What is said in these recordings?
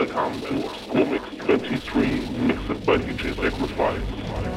Welcome to Comics 23, mixed by DJ Sacrifice.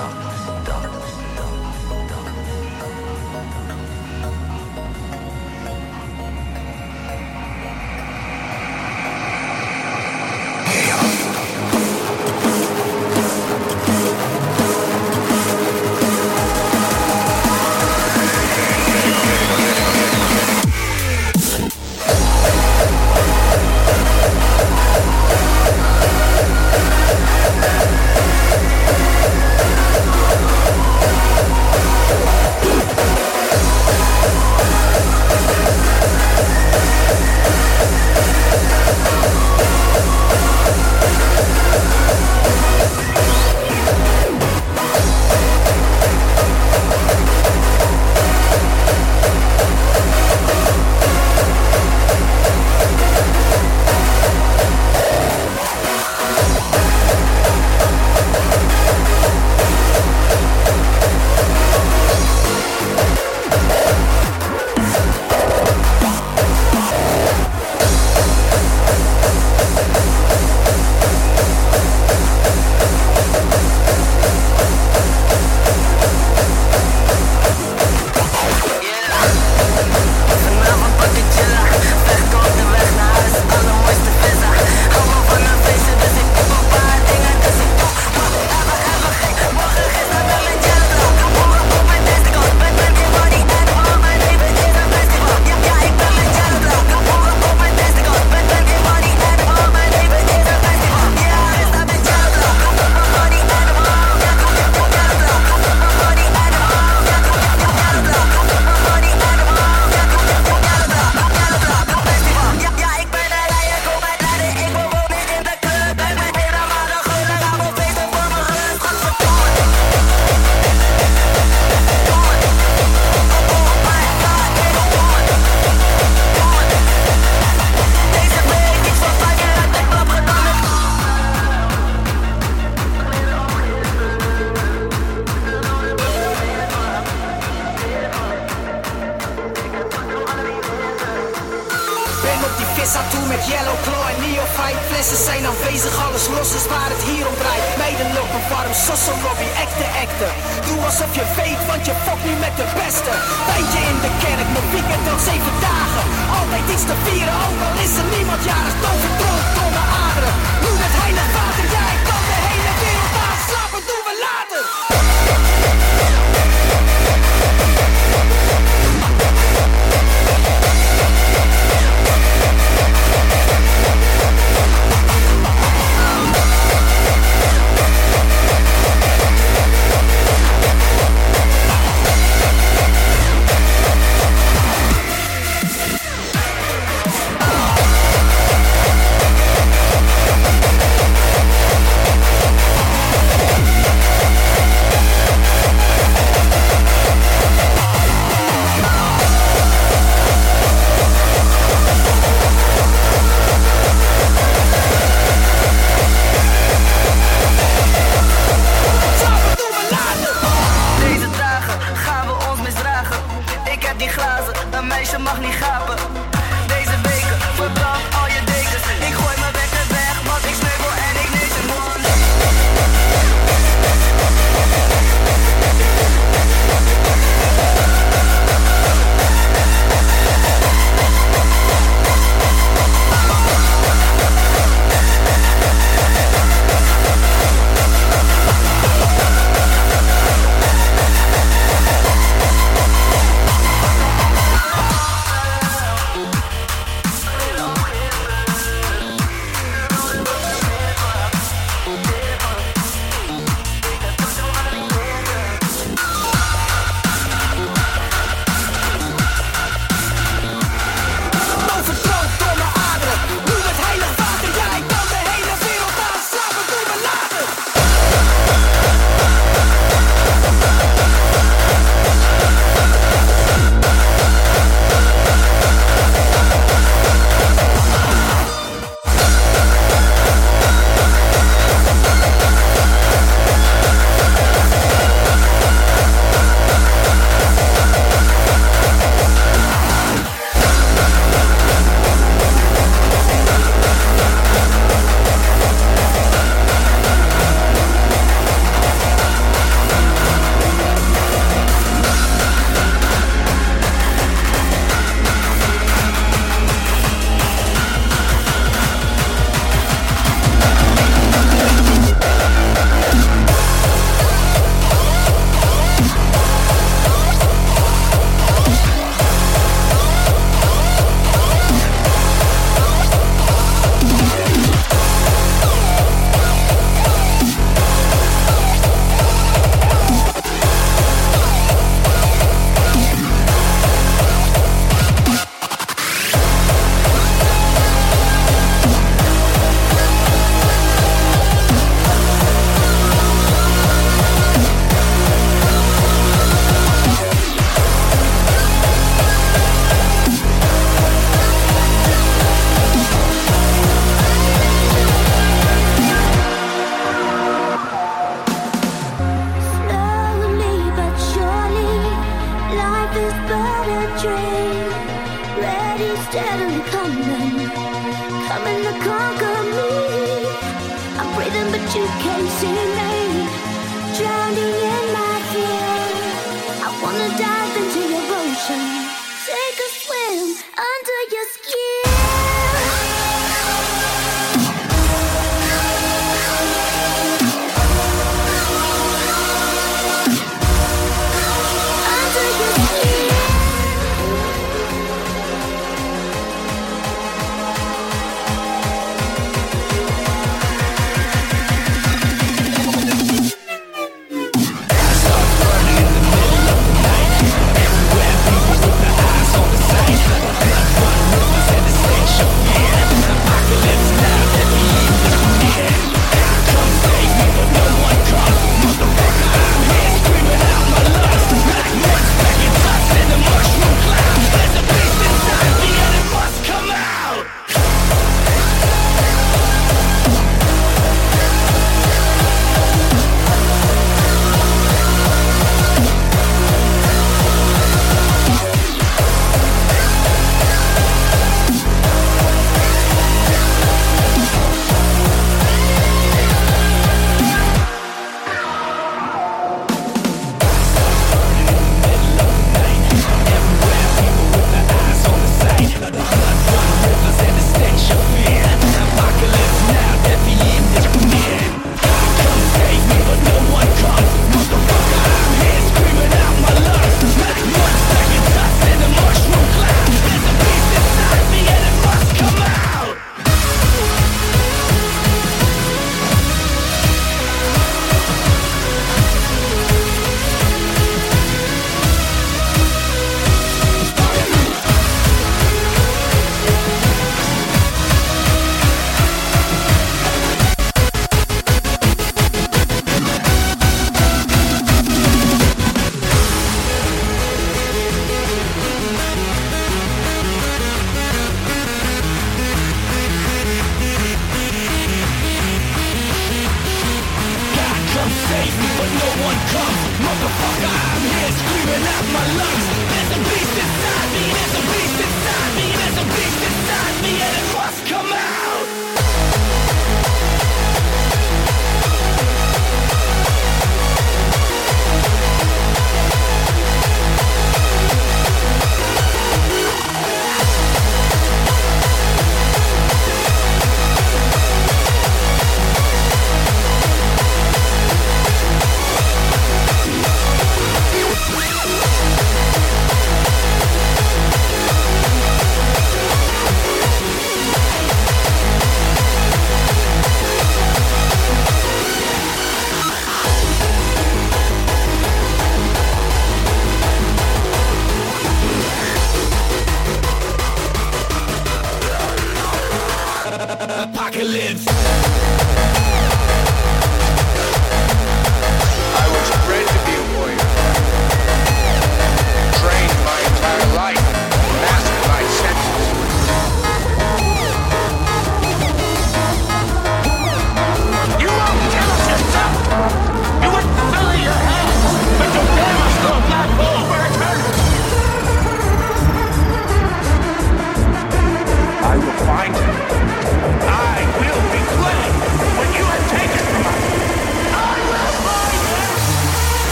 darkness, darkness. Was Robbie, acte, acte Doe alsof je weet, want je fokt nu met de beste. Tijdje in de kerk, mijn weekend dan zeven dagen. Altijd iets te vieren, ook al is er niemand jarig. Toverdroog, de aderen. Nu het heilig water, jij kan de hele wereld aanslapen doen we later.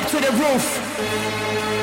Up to the roof.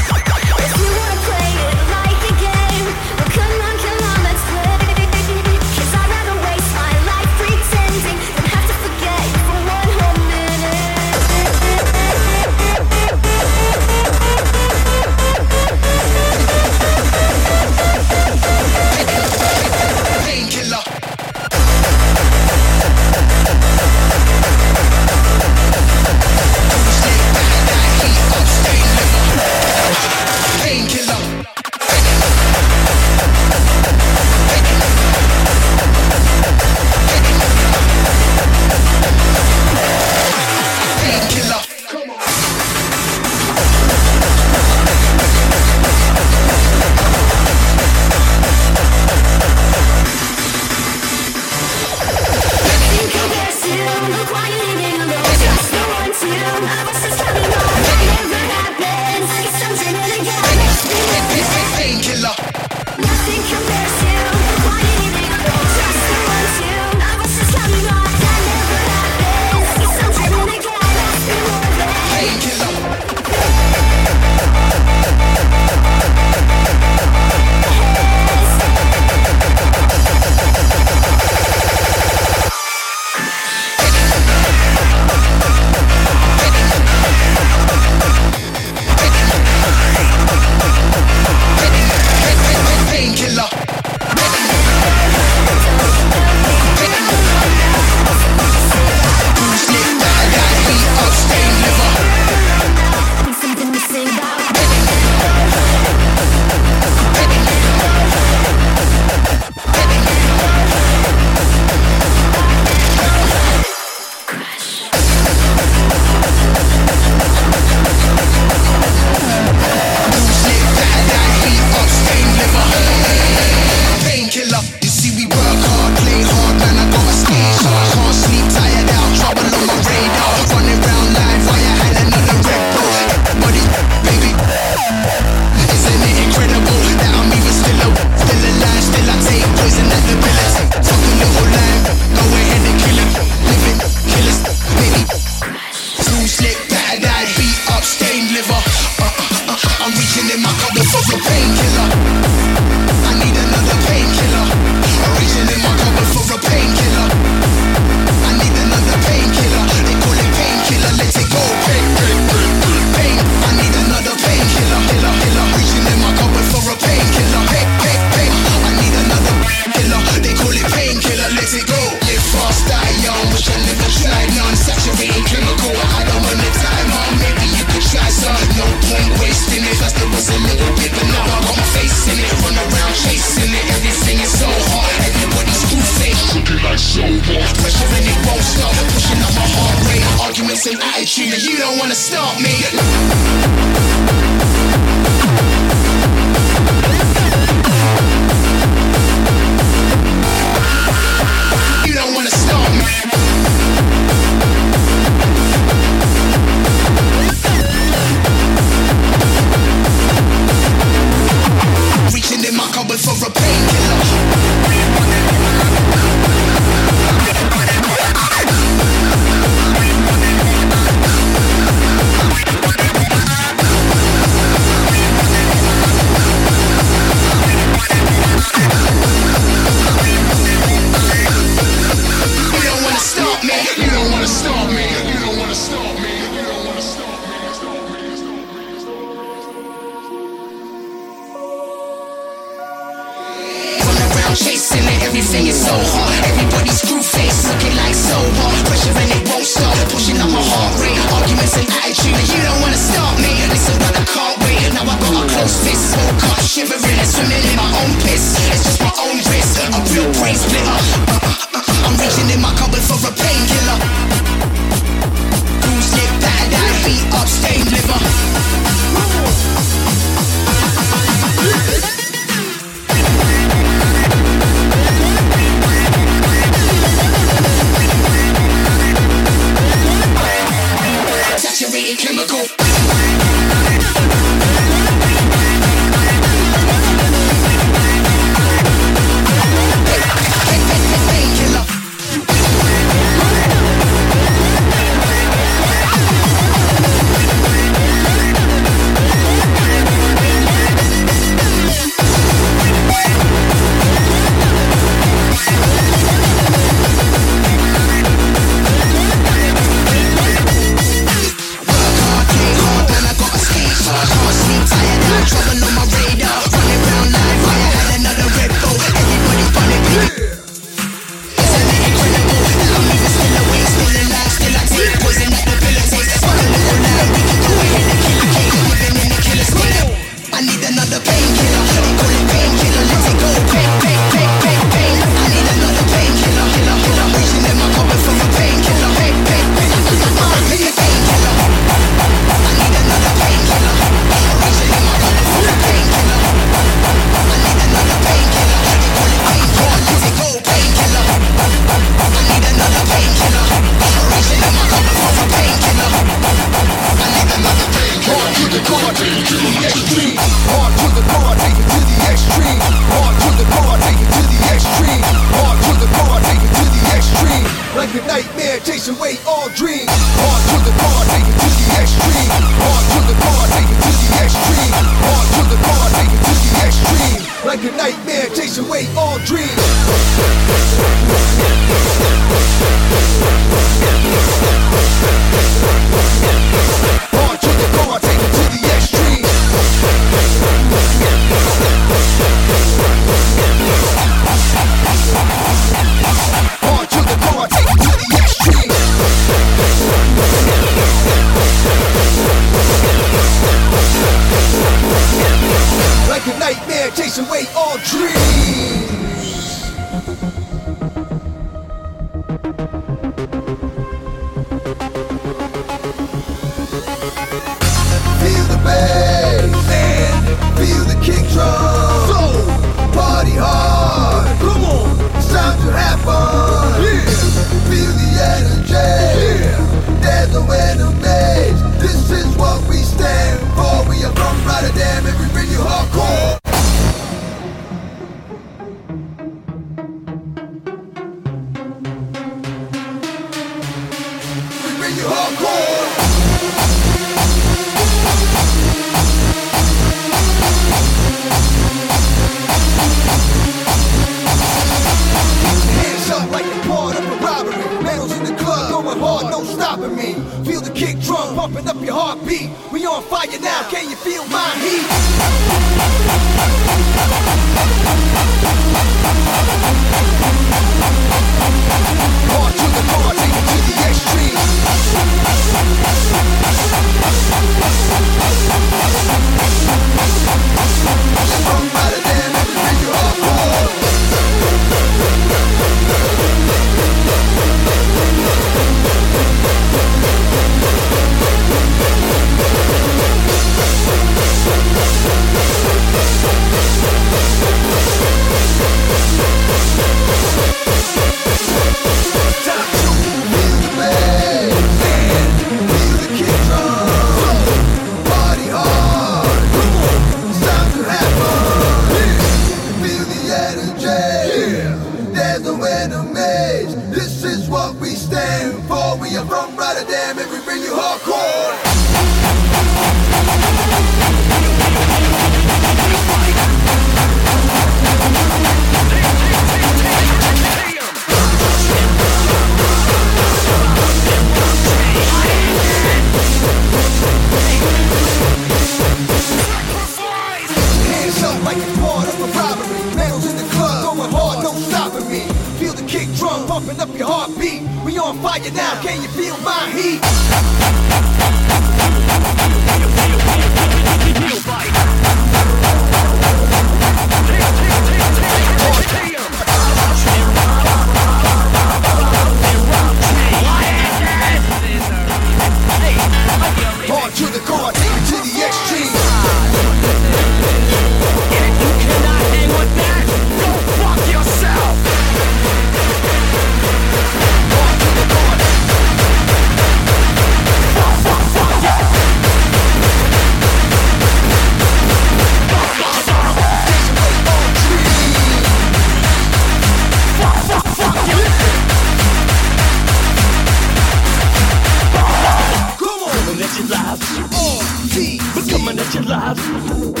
that.